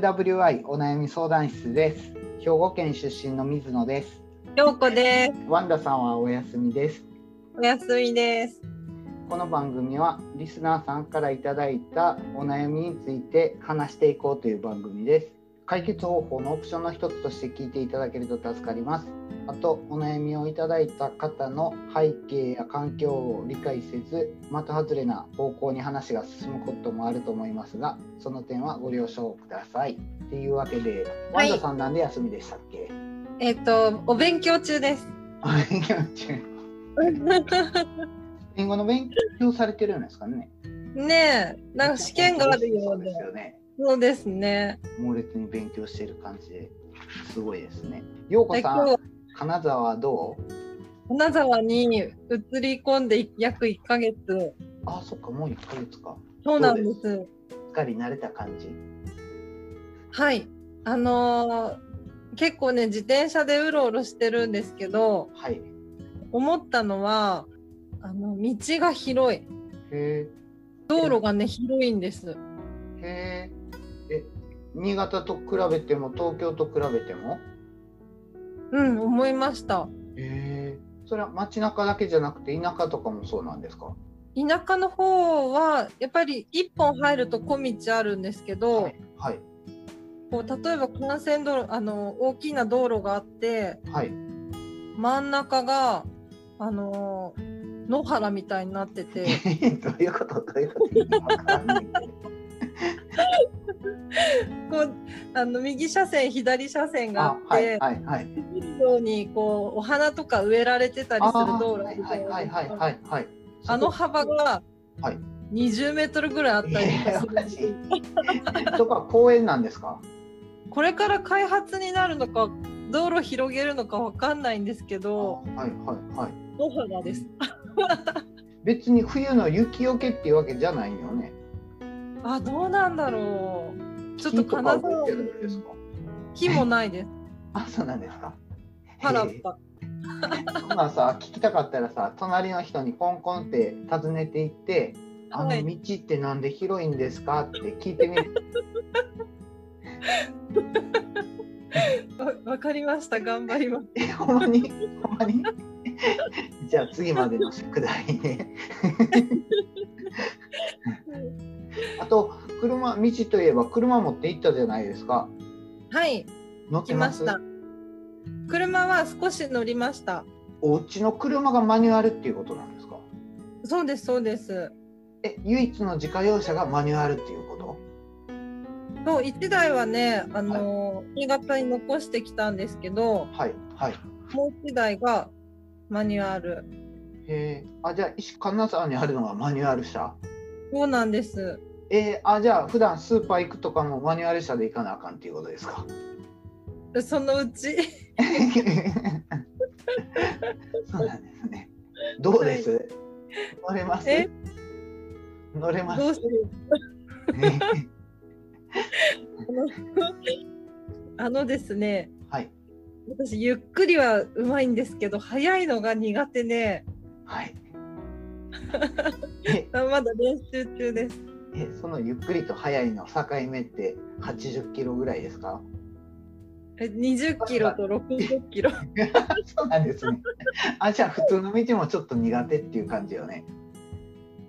MWI お悩み相談室です。兵庫県出身の水野です。ようこです。ワンダさんはお休みです。おやすみです。この番組はリスナーさんからいただいたお悩みについて話していこうという番組です。解決方法のオプションの一つとして聞いていただけると助かります。あとお悩みをいただいた方の背景や環境を理解せず的外れな方向に話が進むこともあると思いますがその点はご了承ください。っていうわけで、ワはいンダさんなんで休みでしたっけ？えっ、と、お勉強中です。勉強中。英語の勉強されてるんですかねねえ、なんか試験があるよそううでです。よね。そうですね。猛烈に勉強している感じですごいですね。ようこさん金沢はどう？金沢に移り込んで約1ヶ月。あ、そっか、もう1ヶ月か。そうなんです。す？っかり慣れた感じ？はい。あのー結構ね、自転車でうろうろしてるんですけど、はい。思ったのは、あの、道が広い。へ道路がね、広いんです。え。へえ。え、新潟と比べても、東京と比べても？うん、思いました。へえ。それは街中だけじゃなくて、田舎とかもそうなんですか？田舎の方は、やっぱり一本入ると小道あるんですけど、はい。はい。こう例えば幹線道路あの大きな道路があってはい。真ん中があの野原みたいになってて どういうこと？どういうこと？こうあの右車線左車線があってはいはい。ようにこうお花とか植えられてたりするあ道路。あの幅がはい20メートルぐらいあったりとかするとか公園なんですか？これから開発になるのか道路広げるのかわかんないんですけどはいはいはい。野原です。別に冬の雪よけっていうわけじゃないよね。あどうなんだろうちょっと金沢植えてるんですか？木もないです。あ、そうなんですか？原っぱ。まあさ、聞きたかったらさ、隣の人にコンコンって尋ねていって、あのはい道ってなんで広いんですか？って聞いてみる。わわかりました。頑張ります。え、ほんまに？ほんまに？じゃあ次までの宿題ね。あと、車、道といえば車持って行ったじゃないですか。はい、乗ってました。車は少し乗りました。お家の車がマニュアルっていうことなんですか？そうです、そうです。え、唯一の自家用車がマニュアルっていうこと？そう、一台はね、あのー新潟に残してきたんですけど、はい、はい。もう一台がマニュアル。へえ。あ、じゃあ、石金沢にあるのがマニュアル車そうなんです。えーあ、じゃあ、普段スーパー行くとかもマニュアル車で行かなあかんっていうことですか？そのうち、そうなんですね。どうです、乗れます？え？乗れます？どうする あのですね、はい。私、ゆっくりはうまいんですけど、速いのが苦手で、はい。まだ練習中です。えそのゆっくりと速いの境目って80キロぐらいですか？え20キロと60キロ。そうなんですね。あ、じゃあ普通の道もちょっと苦手っていう感じよね。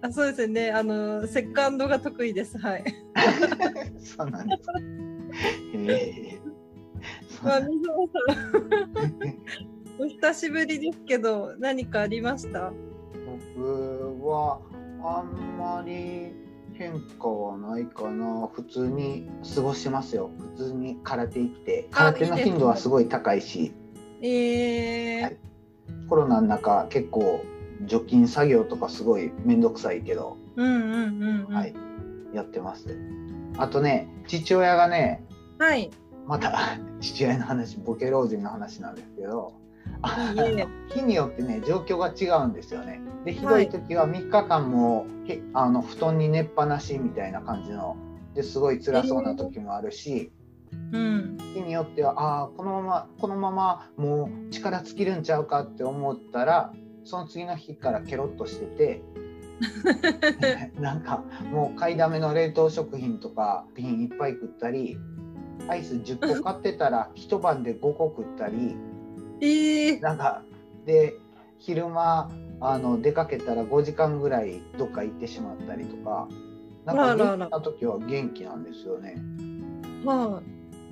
あそうですね。あのセカンドが得意です。はい。そうなんですえ。まあ、水野さん、お久しぶりですけど、何かありました？僕はあんまり変化はないかな。普通に過ごしてますよ。普通に空手行って。空手の頻度はすごい高いし、えーはいコロナの中結構除菌作業とかすごい面倒くさいけど、うんうんうんうん。はい、やってます。あとね、父親がね、はい。また 父親の話、ボケ老人の話なんですけど、あ日によってね、状況が違うんですよね。で、ひどい時は3日間も、へあの布団に寝っぱなしみたいな感じの、ですごい辛そうな時もあるし、うん。日によっては、ああ、このまま、このままもう力尽きるんちゃうかって思ったら、その次の日からケロッとしてて、なんかもう買いだめの冷凍食品とか瓶いっぱい食ったりアイス10個買ってたら一晩で5個食ったりええなんかで昼間あの出かけたら5時間ぐらいどっか行ってしまったりとかなんかあらあら元気な時は元気なんですよね。は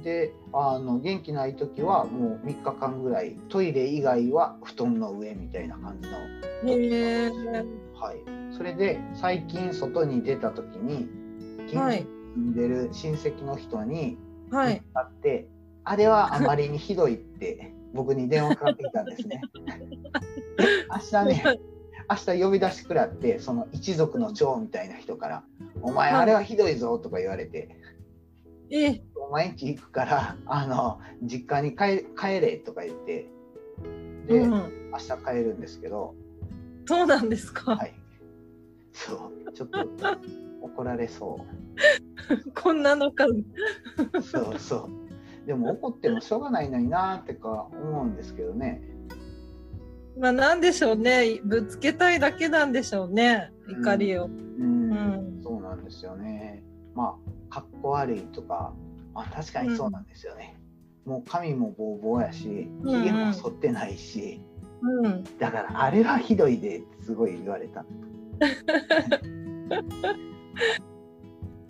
であの元気ない時はもう3日間ぐらいトイレ以外は布団の上みたいな感じのい。へえ。はい、それで最近外に出た時に近所にはい。住んでる親戚の人にはい。会って、あれはあまりにひどいって僕に電話かかってきたんですね。明日ね明日呼び出しくらってその一族の長みたいな人から「お前はいあれはひどいぞ」とか言われてえ、「お前んち行くからあの実家に帰帰れ」とか言ってで、うん。明日帰るんですけどそうなんですか。はいそうちょっと怒られそ こんなのか。うそうそうでも怒ってもしょうがないのになーってか思うんですけどね。まあ、なんでしょうね。ぶつけたいだけなんでしょうね。怒りを。うん、うん。そうなんですよね。まあかっこ悪いとか、まあ、確かにそうなんですよね、もう髪もボーボーやしうんうん。ひげも剃ってないし、うん。だからあれはひどいですごい言われた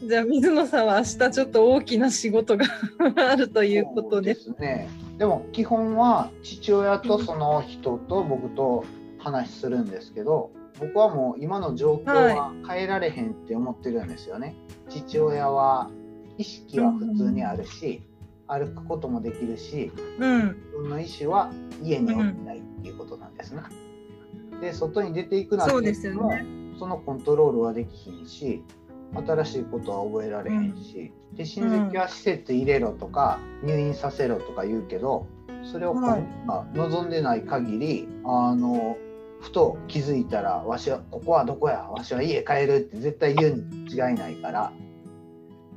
じゃあ水野さんは明日ちょっと大きな仕事が あるということです。そうですねでも基本は父親とその人と僕と話するんですけど僕はもう今の状況は変えられへんって思ってるんですよね。父親は意識は普通にあるし、歩くこともできるしうん。自分の意思は家におきたいっていうことなんですね。で外に出ていくなんてそうで言ってもすよね。そのコントロールはできひんし新しいことは覚えられへんし、で親戚は施設入れろとか、入院させろとか言うけどそれをはい。まあ望んでない限りあのふと気づいたらわしはここはどこやわしは家帰るって絶対言うに違いないから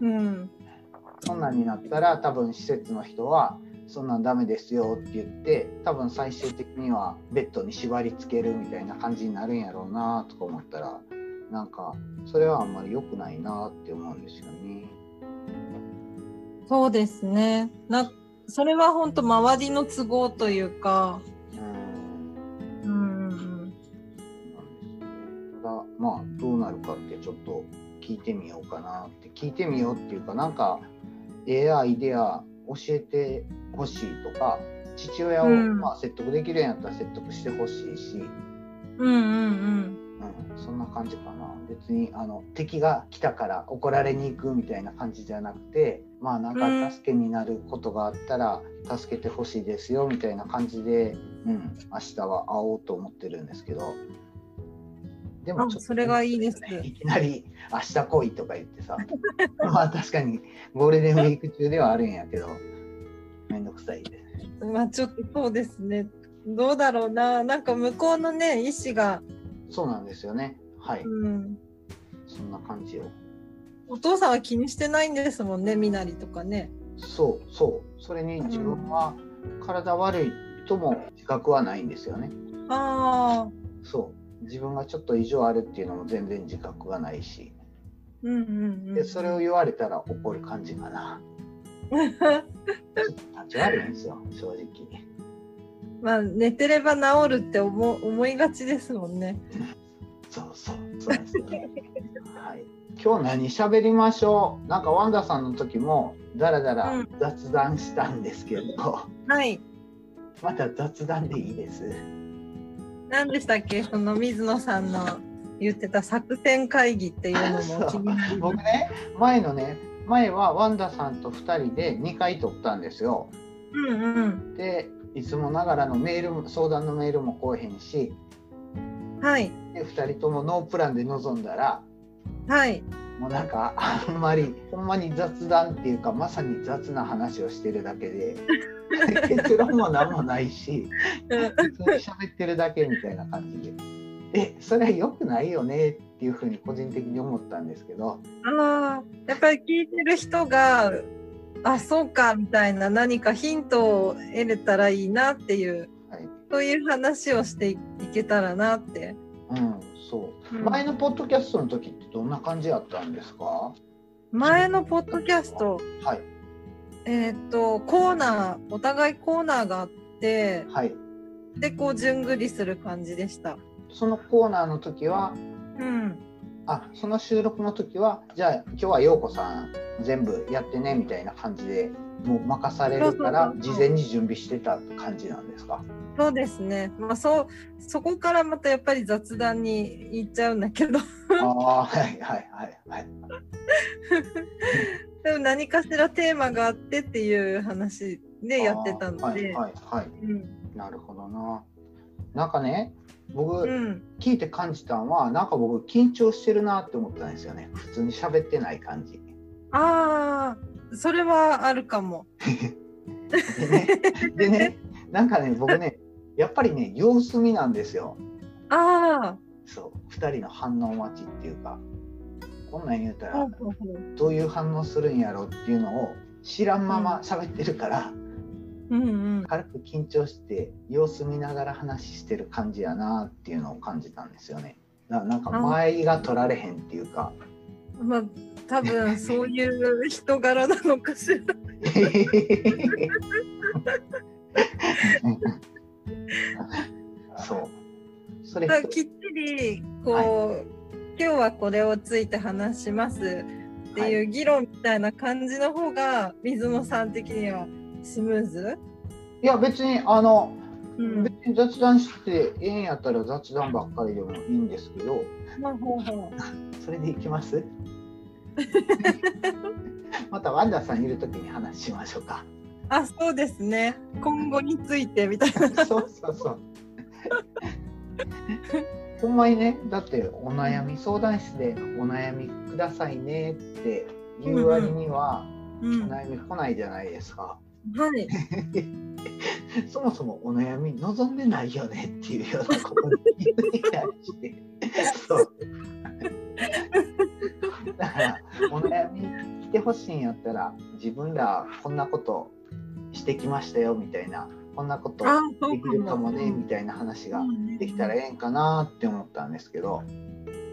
うん。そんなんになったら多分施設の人はそんなんダメですよって言って多分最終的にはベッドに縛り付けるみたいな感じになるんやろうなとか思ったらなんかそれはあんまり良くないなって思うんですよね。そうですね。な、それは本当周りの都合というか。うんうん。ただまあどうなるかってちょっと聞いてみようかなって聞いてみようっていうかなんかええアイデア教えてほしいとか父親を、うんまあ、説得できるんやったら説得してほしいし、うんうんうん、そんな感じかな別にあの敵が来たから怒られに行くみたいな感じじゃなくてまあなんか助けになることがあったら助けてほしいですよみたいな感じで、うん、明日は会おうと思ってるんですけどであそれがいいですいきなり明日来いとか言ってさ まあ確かにゴールデンウィーク中ではあるんやけどめんどくさいですね。うん。まあちょっとそうですね。どうだろうな。なんか向こうのね、意思が、そうなんですよねはい、うん。そんな感じをお父さんは気にしてないんですもんね、みなりとかね。そうそうそれに自分は体悪いとも自覚はないんですよねああ。そう自分がちょっと異常あるっていうのも全然自覚がないしうんうんうん。でそれを言われたら怒る感じかなちょっと立ち悪いんですよ正直 まあ寝てれば治るって思思いがちですもんね。そうそうそうですねはい今日何喋りましょうなんかワンダさんの時もだらだら雑談したんですけど、はい。また雑談でいいです何でしたっけその水野さんの言ってた作戦会議っていうのも気になります。僕ね前のね前はワンダさんと2人で2回撮ったんですようんうん。でいつもながらのメール相談のメールも来えへんしはい。で2人ともノープランで臨んだらはい。もうなんかあんまりほんまに雑談っていうかまさに雑な話をしてるだけで 結論も何もないし普通に喋ってるだけみたいな感じでえそれは良くないよねっていうふうに個人的に思ったんですけどああ、やっぱり聞いてる人が、あ、そうかみたいな何かヒントを得れたらいいなっていう、はいそういう話をしていけたらなって。うんそう。うん。前のポッドキャストの時ってどんな感じやったんですか？前のポッドキャスト、はい。えーっとコーナーお互いコーナーがあってはい。でこう順繰りする感じでした。そのコーナーの時は、うん、あ、その収録の時は、じゃあ今日は陽子さん全部やってねみたいな感じで、もう任されるから事前に準備してた感じなんですか？そうですね。まあそうそこからまたやっぱり雑談に行っちゃうんだけど、ああ、はいはいはいはい。でも何かしらテーマがあってっていう話でやってたので、はいはいはい。うん、なるほどな。なんかね、僕、うん、聞いて感じたのは、なんか僕緊張してるなって思ったんですよね。普通に喋ってない感じ。ああ、それはあるかも。でね、でねなんかね、僕ね、やっぱりね、様子見なんですよ。あそう、二人の反応待ちっていうか、こんなん言うたあ、らどういう反応するんやろっていうのを知らんまま喋ってるから、うんうん。軽く緊張して様子見ながら話してる感じやなっていうのを感じたんですよね。ななんか前が取られへんっていうか。まあ多分そういう人柄なのかしら。そう。それきっちりこう、今日はこれをついて話しますっていう議論みたいな感じの方が水野さん的にはスムーズ、いや別にあのうん。別に雑談してええんやったら雑談ばっかりでもいいんですけど、まあほうほう。それでいきます？またワンダさんいる時に話しましょうか。あそうですね今後についてみたいな。そうそうそう。ほんまにね、だってお悩み相談室でお悩みくださいねって言う割には、うん、お悩み来ないじゃないですか。はい そもそもお悩み望んでないよねっていうようなことに気づいたりして。そう。だからお悩み来てほしいんやったら自分らこんなことしてきましたよみたいなこんなことできるかもねうんみたいな話がうんできたらええんかなって思ったんですけど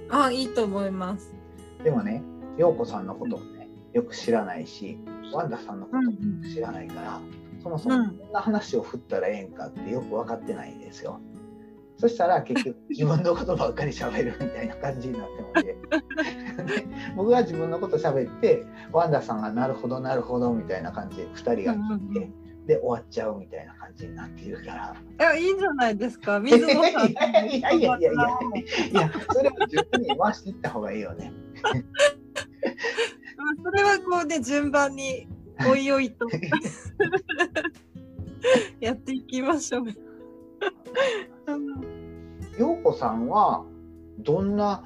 あいいと思います。でもね陽子さんのこともねよく知らないしワンダさんのこともうん知らないから、そもそもうんこんな話を振ったらええんかってよく分かってないんですよ。そしたら結局自分のことばっかり喋るみたいな感じになってもんでで僕が自分のこと喋ってワンダさんがなるほどなるほどみたいな感じで2人が聞いて、で終わっちゃうみたいな感じになっているから。いやいいんじゃないですか 水野さん。いやいやいやいやいやそれを自分に回していった方がいいよね。ま あそれはこうね順番においおいと やっていきましょう。陽子さんはどんな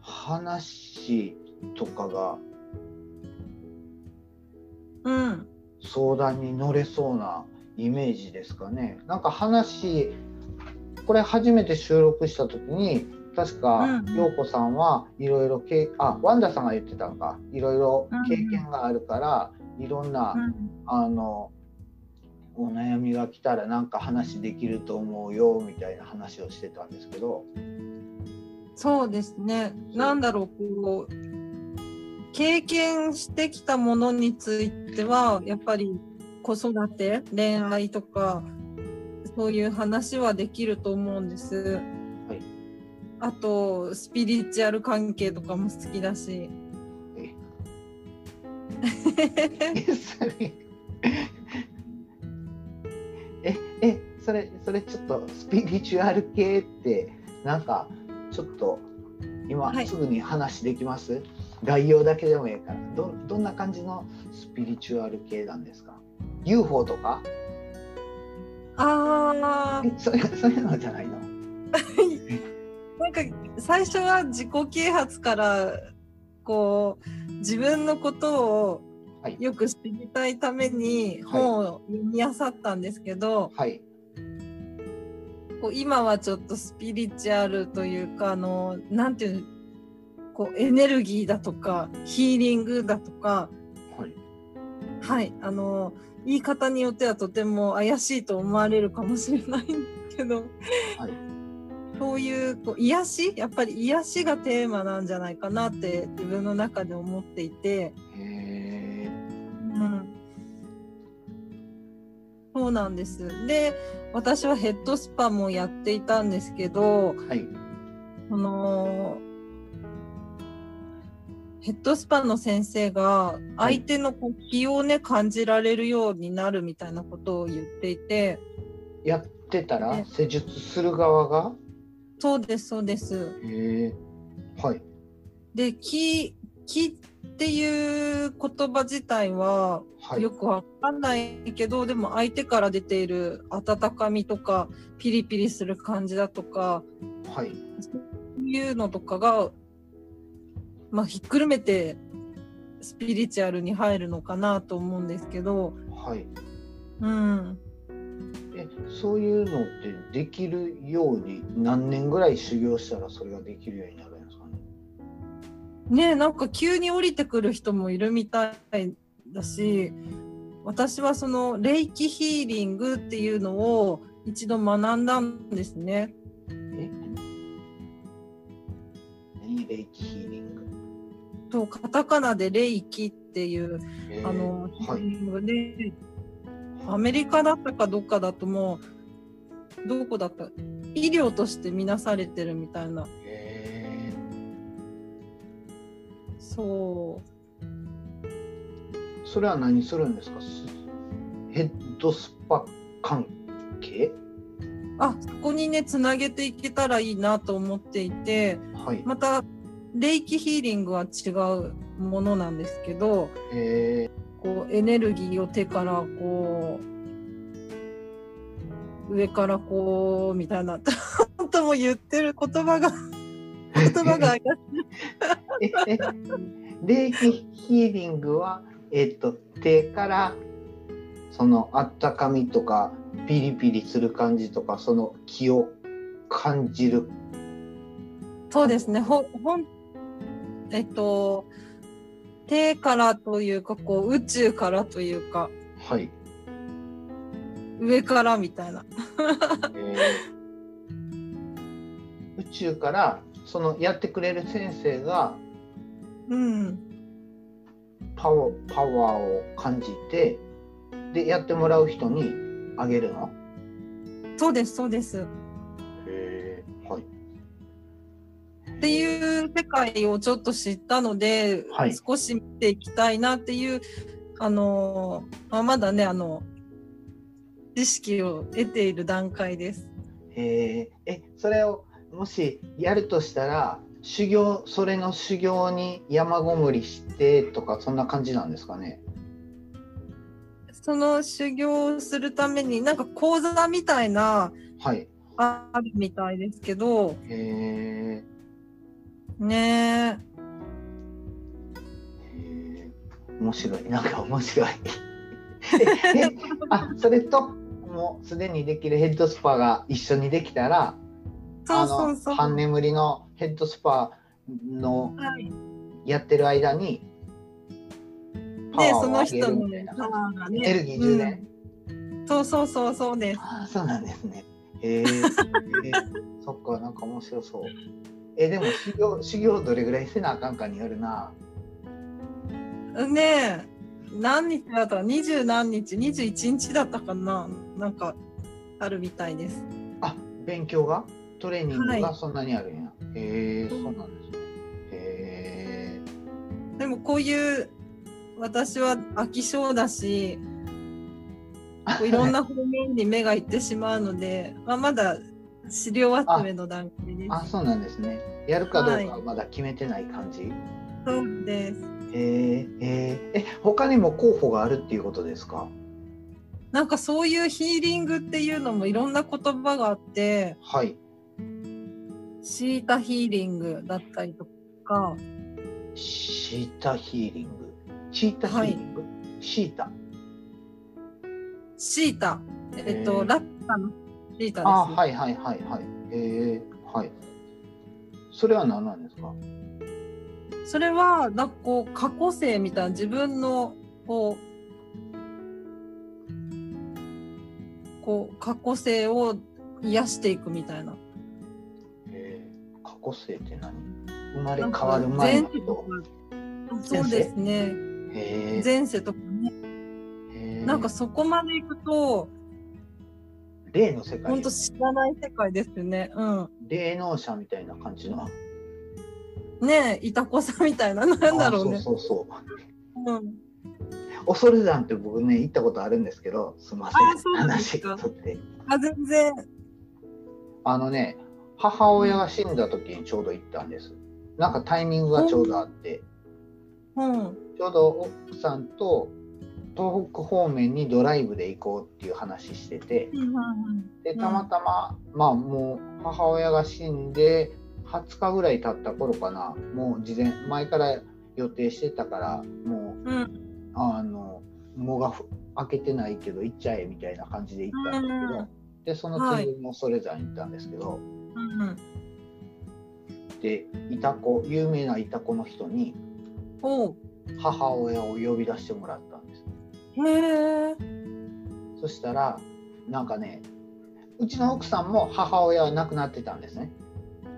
話とかがうん、相談に乗れそうなイメージですかね。なんか話これ初めて収録した時に確か陽子さんはいろいろけあワンダさんが言ってたのか。いろいろ経験があるからいろんなうん。あのお悩みが来たらなんか話できると思うよみたいな話をしてたんですけどそうですね。なんだろうこう経験してきたものについてはやっぱり子育て恋愛とかそういう話はできると思うんです。はいあとスピリチュアル関係とかも好きだし。ええそれええそれちょっとスピリチュアル系ってなんかちょっと今はい。すぐに話できます、概要だけでもいいから。どどんな感じのスピリチュアル系なんですか？UFO とか？あえそれそういうのじゃないの？ー なんか最初は自己啓発からこう自分のことをはい。よく知りたいために本を読み漁ったんですけど、はいこう今はちょっとスピリチュアルというかあのなんていうのこうエネルギーだとかヒーリングだとかはい。はいあの言い方によってはとても怪しいと思われるかもしれないんですけど、はい。そういうこう癒しやっぱり癒しがテーマなんじゃないかなって自分の中で思っていて、うんそうなんです。で、私はヘッドスパもやっていたんですけど、はい。その、ヘッドスパの先生が相手のこう気をね、感じられるようになるみたいなことを言っていて、やってたらね施術する側が？そうです、そうです。へえ。はい。で、気、気っていう言葉自体ははい。よくわかんないけど、でも相手から出ている温かみとか、ピリピリする感じだとか、はい。そういうのとかが、まあ、ひっくるめてスピリチュアルに入るのかなと思うんですけど、はい。うん。え、そういうのってできるように何年ぐらい修行したらそれができるようになるね。なんか急に降りてくる人もいるみたいだし、私はその霊気ヒーリングっていうのを一度学んだんですね。霊気ヒーリング？と、カタカナで霊気っていう、へーあの、ヒはい。ーリングで、アメリカだったかどっかだともう、どこだった？医療として見なされてるみたいな。そう。ーそれは何するんですか？すヘッドスパ関係？あ、そこにね、つなげていけたらいいなと思っていて、はい。また、霊気ヒーリングは違うものなんですけど、へこう、エネルギーを手からこう、上からこう、みたいな、本当も言ってる言葉が、言葉が怪霊気ヒーリングは、えっと手からそのあったかみとかピリピリする感じとかその気を感じるそうですね。ほ、ほん、えっと、手からというか、こう、宇宙からというか、はい、上からみたいな。えー宇宙からそのやってくれる先生がうん。パワーパワーを感じてでやってもらう人にあげるの？そうです、そうです。へーはいっていう世界をちょっと知ったので、はい少し見ていきたいなっていう、あのーまあ、まだね、あの、知識を得ている段階です。えーえそれをもしやるとしたら修行それの修行に山ごもりしてとかそんな感じなんですかね。その修行をするために、なんか講座みたいな、はい。あるみたいですけど、へー。ねへー。面白い。なんか面白い。ええあそれともうすでにできるヘッドスパが一緒にできたらそうそう半眠りのヘッドスパのはい。やってる間にパで、ワーを上げその人るみたいな。エネルギー充電、うんそうそうそうそうです。そうなんですね。へえ ー、そっか、なんか面白そう。え、でも修行、修行どれぐらいせなあかんかによるな。ねえ、何日だったか、二十何日、二十一日だったかな、なんかあるみたいです。あ、勉強が？トレーニングはいがそんなにあるんや。へえ、そうなんですね。へでもこういう私は飽き性だし、こういろんな方面に目がいってしまうので、まあ、まだ資料集めの段階でえ。あ、そうなんですね。やるかどうかはまだ決めてない感じ？す。そうです。へえ、へえ、え、他にも候補があるっていうことですか？なんかそういうヒーリングっていうのもいろんな言葉があって、はい。シータヒーリングだったりとか、シータヒーリング。シータヒーリング？シータ。シータ、えっへと、ーラッカのシータです。あ、はいはいはいはい。へえ、はい。それは何なんですか？それは、なんかこう、過去性みたいな自分の、こう、こう、過去性を癒していくみたいな。へえ、過去性って何？生まれ変わる前の。そうですね。前世とかね。なんかそこまで行くと、例の世界本当知らない世界ですよね。うん。霊能者みたいな感じの。ねえ、いたこさんみたいな、なんだろうねあ。そうそうそう。うん。恐山って僕ね行ったことあるんですけどすみません話か取ってあ、全然。あのね母親が死んだ時にちょうど行ったんですなんかタイミングがちょうどあってうん。ちょうど奥さんと東北方面にドライブで行こうっていう話しててでたまたま、まあもう母親が死んで20日ぐらい経った頃かなもう事前前から予定してたからもううん。あの藻が開けてないけど行っちゃえみたいな感じで行ったんですけど、でその次もそれぞれ行ったんですけど、うん。でいた子有名ないた子の人に。母親を呼び出してもらったんですへえ。そしたらなんかねうちの奥さんも母親は亡くなってたんですね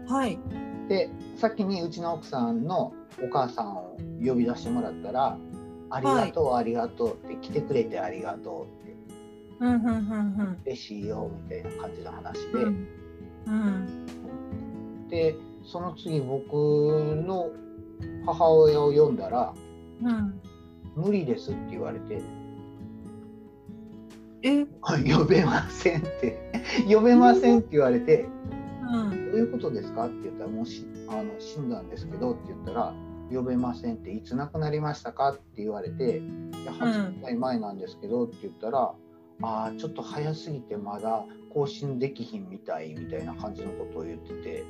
はい。で先にうちの奥さんのお母さんを呼び出してもらったら「ありがとう、ありがとう」って来てくれてありがとうってうんうんうん嬉しいよみたいな感じの話で、うん。うん。でその次僕の母親を呼んだらうん。「無理です」って言われてえ。「呼べません」って「呼べません」って言われてうん。どういうことですか?」って言ったら「もうしあの死んだんですけど」って言ったら「呼べません」って「いつ亡くなりましたか?」って言われて「いや8年前なんですけど」って言ったら「ああちょっと早すぎてまだ更新できひんみたい」みたいな感じのことを言ってて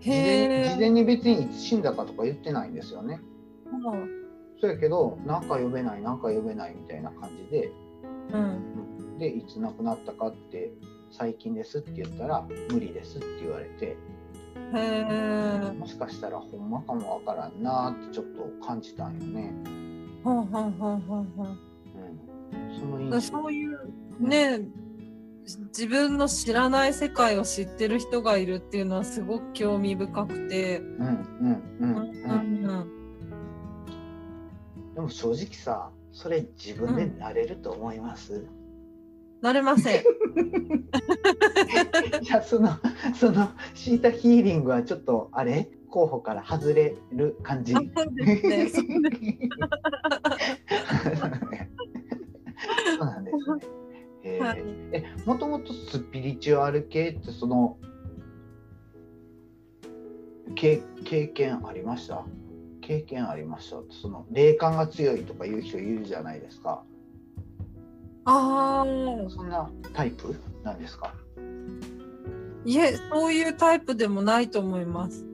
事前に別にいつ死んだかとか言ってないんですよね。そうやけどなんか呼べないなんか呼べないみたいな感じでうん。でいつ亡くなったかって最近ですって言ったら無理ですって言われて。へえ。もしかしたらほんまかもわからんなーってちょっと感じたんよね。ほんほんほんほんほん。うん、そのそういうね自分の知らない世界を知ってる人がいるっていうのはすごく興味深くて、うんうんうんううん。んでも正直さ、それ自分でなれると思います？なれません。いやそのそのシータヒーリングはちょっとあれ？候補から外れる感じ？あそうですね。そう そうなんですね。えーはい。えもともとスピリチュアル系ってその経経験ありました？経験ありました？その霊感が強いとかいう人いるじゃないですか。ああ、そんなタイプなんですか？いえ、そういうタイプでもないと思います。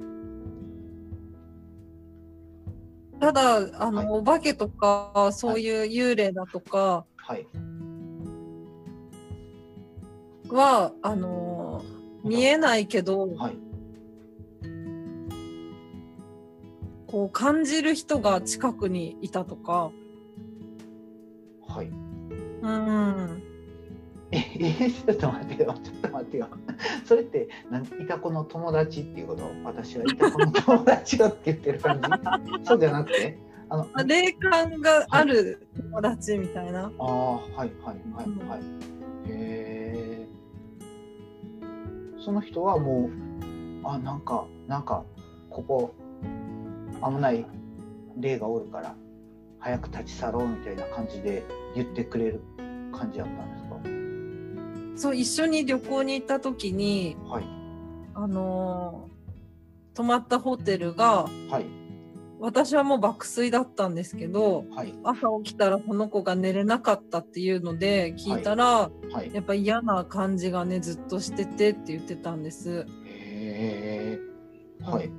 ただ、あの、はい。お化けとか、そういう幽霊だとかはい。は、あの、見えないけど、はいこう感じる人が近くにいたとか、はいうん。ええちょっと待ってよちょっと待ってよそれっていた子の友達っていうこと私はいた子の友達よって言ってる感じ？そうじゃなくて？あの霊感がある友達みたいな。ああはいはいはいはい。へえ。その人はもうあなんかなんかここ危ない霊がおるから早く立ち去ろうみたいな感じで言ってくれる感じだったんですそう、一緒に旅行に行った時に、か。はいあのー泊まったホテルが、はい私はもう爆睡だったんですけど、はい朝起きたらこの子が寝れなかったっていうので聞いたら、はい。やっぱ嫌な感じがねずっとしててって言ってたんです。へえ。はい。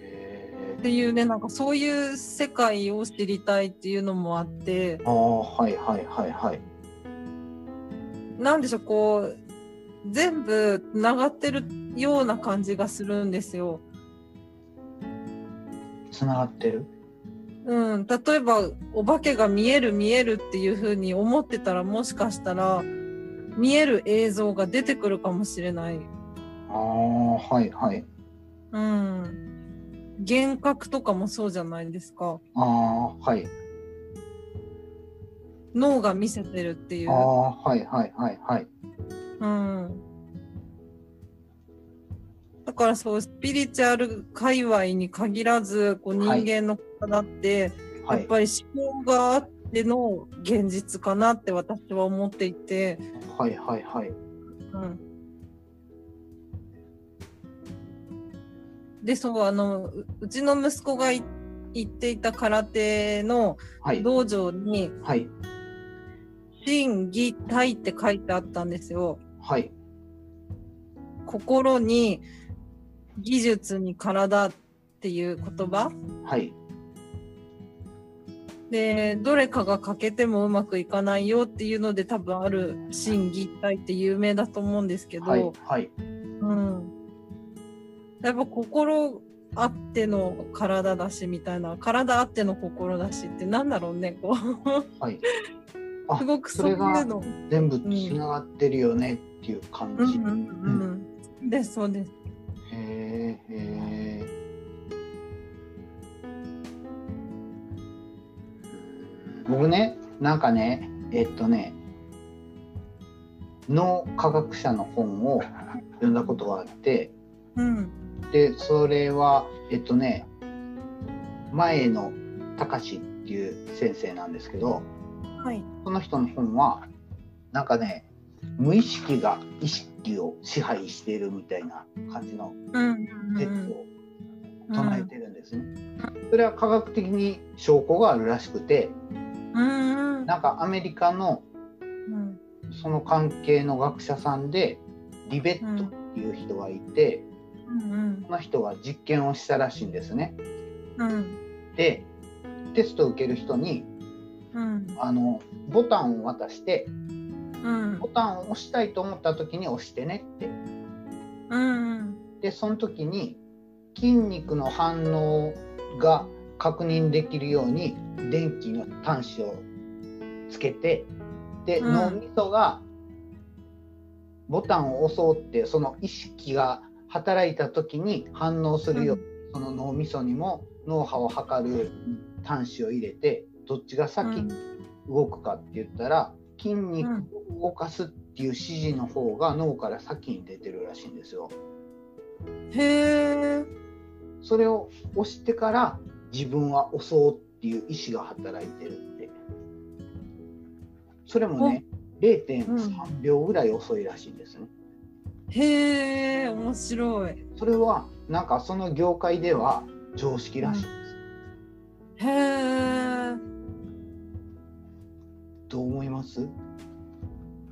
へっていうねなんかそういう世界を知りたいっていうのもあってあはいはいはいはい。なんでしょうこう全部つながってるような感じがするんですよ。つながってる？うん、例えばお化けが見える見えるっていう風に思ってたらもしかしたら見える映像が出てくるかもしれない。ああはいはい。うん。幻覚とかもそうじゃないですか。ああはい。脳が見せてるっていうあ。あはいはいはいはいうん。だからそうスピリチュアル界隈に限らずこう人はい。間の体って、はい。やっぱり思考があっての現実かなって私は思っていて、はいはいはい。うん、でそうあのううちの息子がい行っていた空手のはい。道場にはい「心技体」って書いてあったんですよ。はい。心に技術に体っていう言葉？はい。でどれかが欠けてもうまくいかないよっていうので多分ある心技体って有名だと思うんですけど、はいはい。うん、やっぱ心あっての体だしみたいな体あっての心だしってなんだろうねこう。はい。あすごくそういうの。全部つながってるよねっていう感じ、うんうんうんうん、ですそうです。僕ねなんかねえっとね脳科学者の本を読んだことがあってうん。でそれはえっとね前野隆っていう先生なんですけどはい。その人の本はなんかね無意識が意識を支配しているみたいな感じの説うんを唱えてるん。ですね。それは科学的に証拠があるらしくてなんかアメリカのうんその関係の学者さんでリベットっていう人がいて、うん。その人が実験をしたらしいんですね。うん。でテストを受ける人にうん。あのボタンを渡してうん。ボタンを押したいと思った時に押してねって。うんでその時に筋肉の反応が確認できるように電気の端子をつけてで、うん。脳みそがボタンを押そうってその意識が働いた時に反応するように、その脳みそにも脳波を測る端子を入れてどっちが先に動くかって言ったら、筋肉を動かすっていう指示の方が脳から先に出てるらしいんですよ。へえそれを押してから自分は押そうっていう意思が働いてるって。それもね、0.3秒ぐらい遅いらしいんですね。へえ面白いそれはなんかその業界では常識らしいんです。へえどう思います？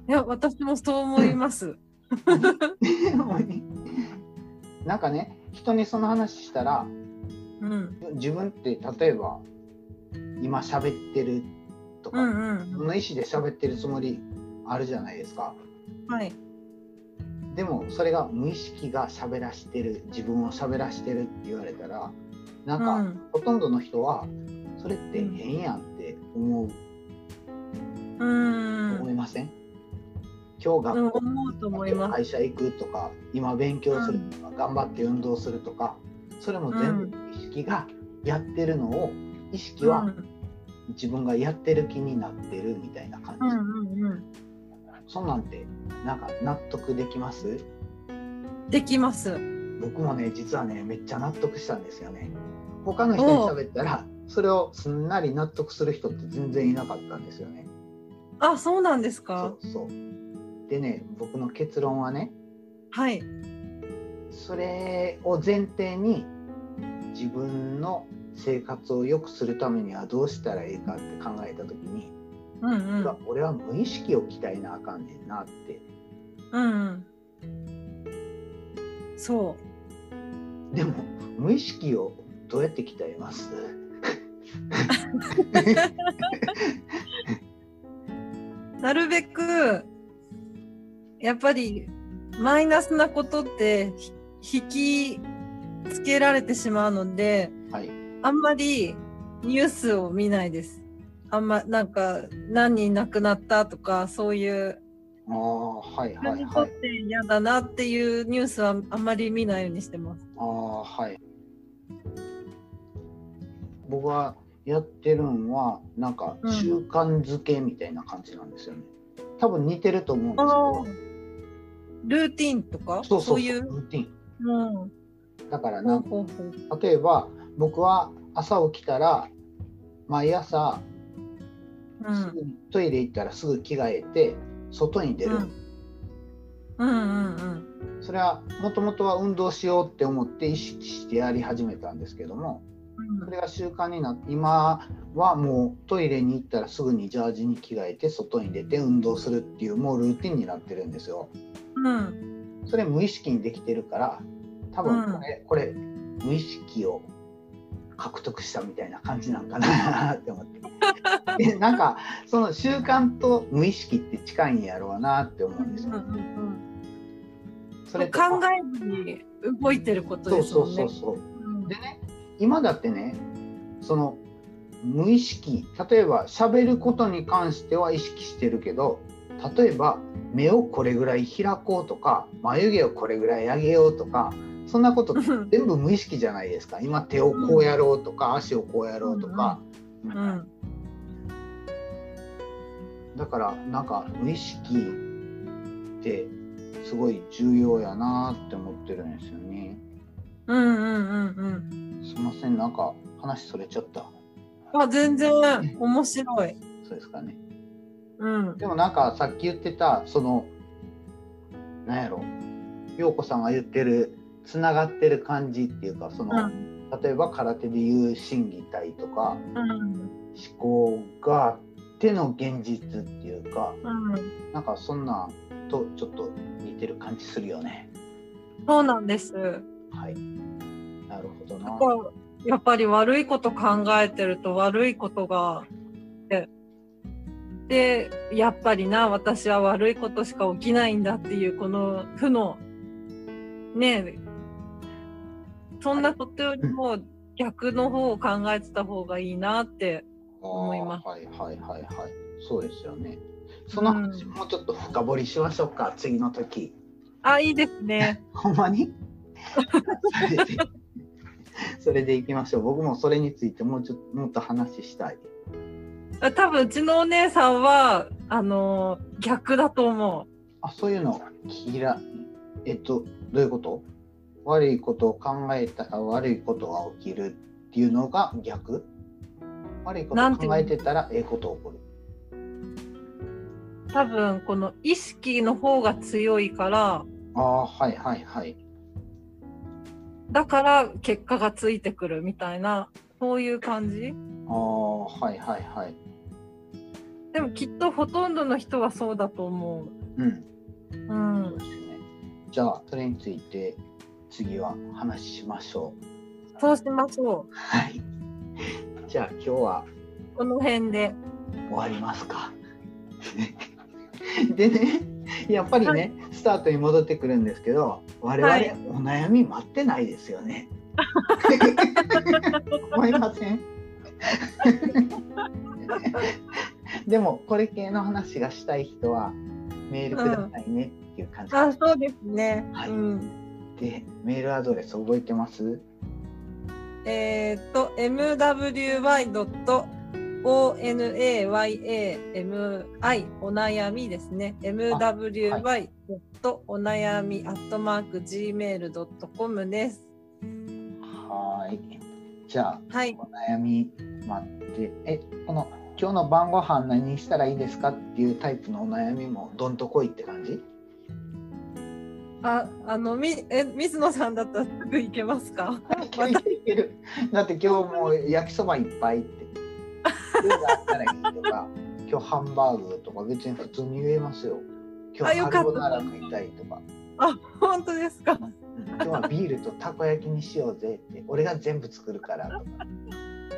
いや私もそう思います。なんかね人にその話したらうん。自分って例えば今喋ってるとか、うんうんその意思で喋ってるつもりあるじゃないですか。はい。でもそれが無意識が喋らしてる自分を喋らしてるって言われたらなんか、うん。ほとんどの人はそれって変やんって思う、うん思いません？今日学校、う会社行くとか今勉強するとか、頑張って運動するとかそれも全部意識がやってるのを意識は自分がやってる気になってるみたいな感じ、うんうんうん。そんなんてなんか納得できます？できます。僕もね実はねめっちゃ納得したんですよね。他の人に喋ったらそれをすんなり納得する人って全然いなかったんですよねあそうなんですそかうそう。でね僕の結論はねはい。それを前提に自分の生活を良くするためにはどうしたらいいかって考えた時に、うんうん。俺は無意識を鍛えなあかんねんなって。うんうん。そでも無意識をどうやって鍛えます？う なるべくやっぱりマイナスなことってひ引きつけられてしまうのではいあんまりニュースを見ないです。あんまなんか何人亡くなったとかそういうああはいはいはいにとって嫌だなっていうニュースはあんまり見ないようにしてます。ああはい僕はやってるんはなんかうん習慣づけみたいな感じなんですよね。多分似てると思うんですけあどー。ルーティンとか？そういう？ルーティン。うん。だからな。例えば僕は朝起きたら毎朝うん。すぐにトイレ行ったらすぐ着替えて外に出る、うんうんうんそれはもともとは運動しようって思って意識してやり始めたんですけどもそれが習慣になって今はもうトイレに行ったらすぐにジャージに着替えて外に出て運動するっていうもうルーティンになってるんですよ。うん。うん。それ無意識にできてるから多分これ,、これ無意識を獲得したみたいな感じなんかな って思って でなんかその習慣と無意識って近いんやろうなって思うんですよ。それって考えずに動いてることそうそですもね。うんそうそう。うんでね今だってねその無意識例えば喋ることに関しては意識してるけど例えば目をこれぐらい開こうとか眉毛をこれぐらい上げようとかそんなことうん。全部無意識じゃないですか。今手をこうやろうとか、足をこうやろうとか、うん。だからなんか無意識ってすごい重要やなって思ってるんですよね。うんうんうんうん。すいませんなんか話それちゃった。あ全然面白い。そうですかね。うん。でもなんかさっき言ってたそのなんやろ陽子さんが言ってるつながってる感じっていうかその、例えば空手でいう心技体とかうん思考があっての現実っていうかうん。なんかそんなんとちょっと似てる感じするよね。そうなんです。はい。なるほどな。やっぱり悪いこと考えてると悪いことがででやっぱりな私は悪いことしか起きないんだっていうこの負のねえそんなことよりも逆の方を考えてた方がいいなって思いますはいはいはいはい。そうですよね。その話もうちょっと深掘りしましょうか、次の時。あいいですね ほんまに？それでいきましょう。僕もそれについてもうちょっともっと話したい。多分うちのお姉さんはあの逆だと思あ、そういうの嫌い。えっと、どういうこと？悪いことを考えたら悪いことが起きるっていうのが逆？悪いことを考えてたらええこと起こる。う多分この意識の方が強いからああ、はいはいはい。だから結果がついてくるみたいなそういう感じ？ああ、はいはいはい。でもきっとほとんどの人はそうだと思うん。う。うん。そうですね。じゃあ、それについて次は話しましょう。そうしましょう。はい。じゃあ今日はこの辺で。終わりますか。でね、やっぱりね、スタートに戻ってくるんですけど、我々、はいお悩み待ってないですよね。思いません？でも、これ系の話がしたい人は、メールくださいねっていう感じ、あ、そうですね。はいうん。で、メールアドレス覚えてます？えーっと、悩みですね。mwy. お悩みアットマーク gmail.com です。はーい。じゃあ、はい。お悩み待って、え、この今日の晩ご飯何にしたらいいですかっていうタイプのお悩みもどんとこいって感じ？あ、あの、み、え、水野さんだったらすぐ行けますか？だって今日もう焼きそばいっぱいって。今日ハンバーグとか別に普通に言えますよ。今日あよかったカルボナーラ食いたいとか、本当ですかうん今日はビールとたこ焼きにしようぜって、俺が全部作るからとか、も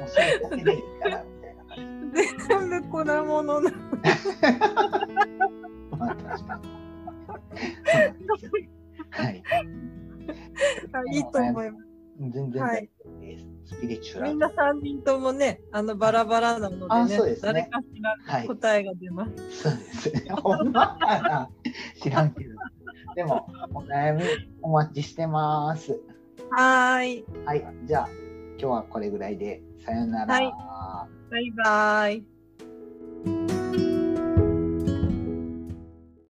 うそれだけでいいからみたいな感じ。全部粉物な。まあ確かに。はい。あいいと思います。全然はい。スピリチュアル。みんな3人ともね、あのバラバラなのあでね、ですね誰かしらはい。答えが出ます。そうですね。ほんまかな知らんけど。でも、お悩みお待ちしてます。はーい。はい。じゃあ、今日はこれぐらいで。さよなら。はいバイバイ。